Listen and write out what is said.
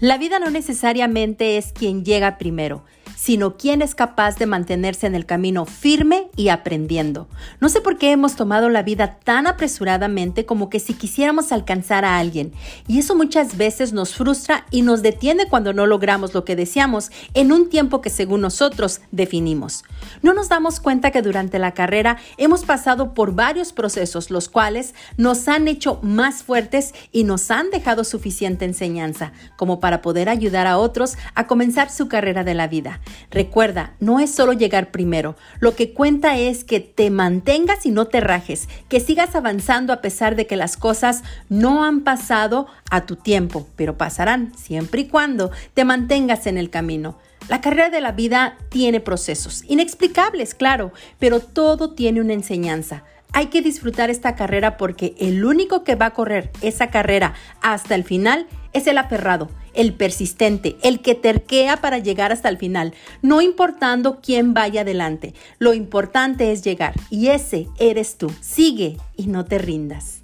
La vida no necesariamente es quien llega primero, sino quien es capaz de mantenerse en el camino firme y aprendiendo. No sé por qué hemos tomado la vida tan apresuradamente como que si quisiéramos alcanzar a alguien, y eso muchas veces nos frustra y nos detiene cuando no logramos lo que deseamos en un tiempo que según nosotros definimos. No nos damos cuenta que durante la carrera hemos pasado por varios procesos, los cuales nos han hecho más fuertes y nos han dejado suficiente enseñanza como para poder ayudar a otros a comenzar su carrera de la vida. Recuerda, no es solo llegar primero, lo que cuenta es que te mantengas y no te rajes, que sigas avanzando a pesar de que las cosas no han pasado a tu tiempo, pero pasarán siempre y cuando te mantengas en el camino. La carrera de la vida tiene procesos, inexplicables, claro, pero todo tiene una enseñanza. Hay que disfrutar esta carrera porque el único que va a correr esa carrera hasta el final es el aferrado, el persistente, el que terquea para llegar hasta el final, no importando quién vaya adelante. Lo importante es llegar y ese eres tú. Sigue y no te rindas.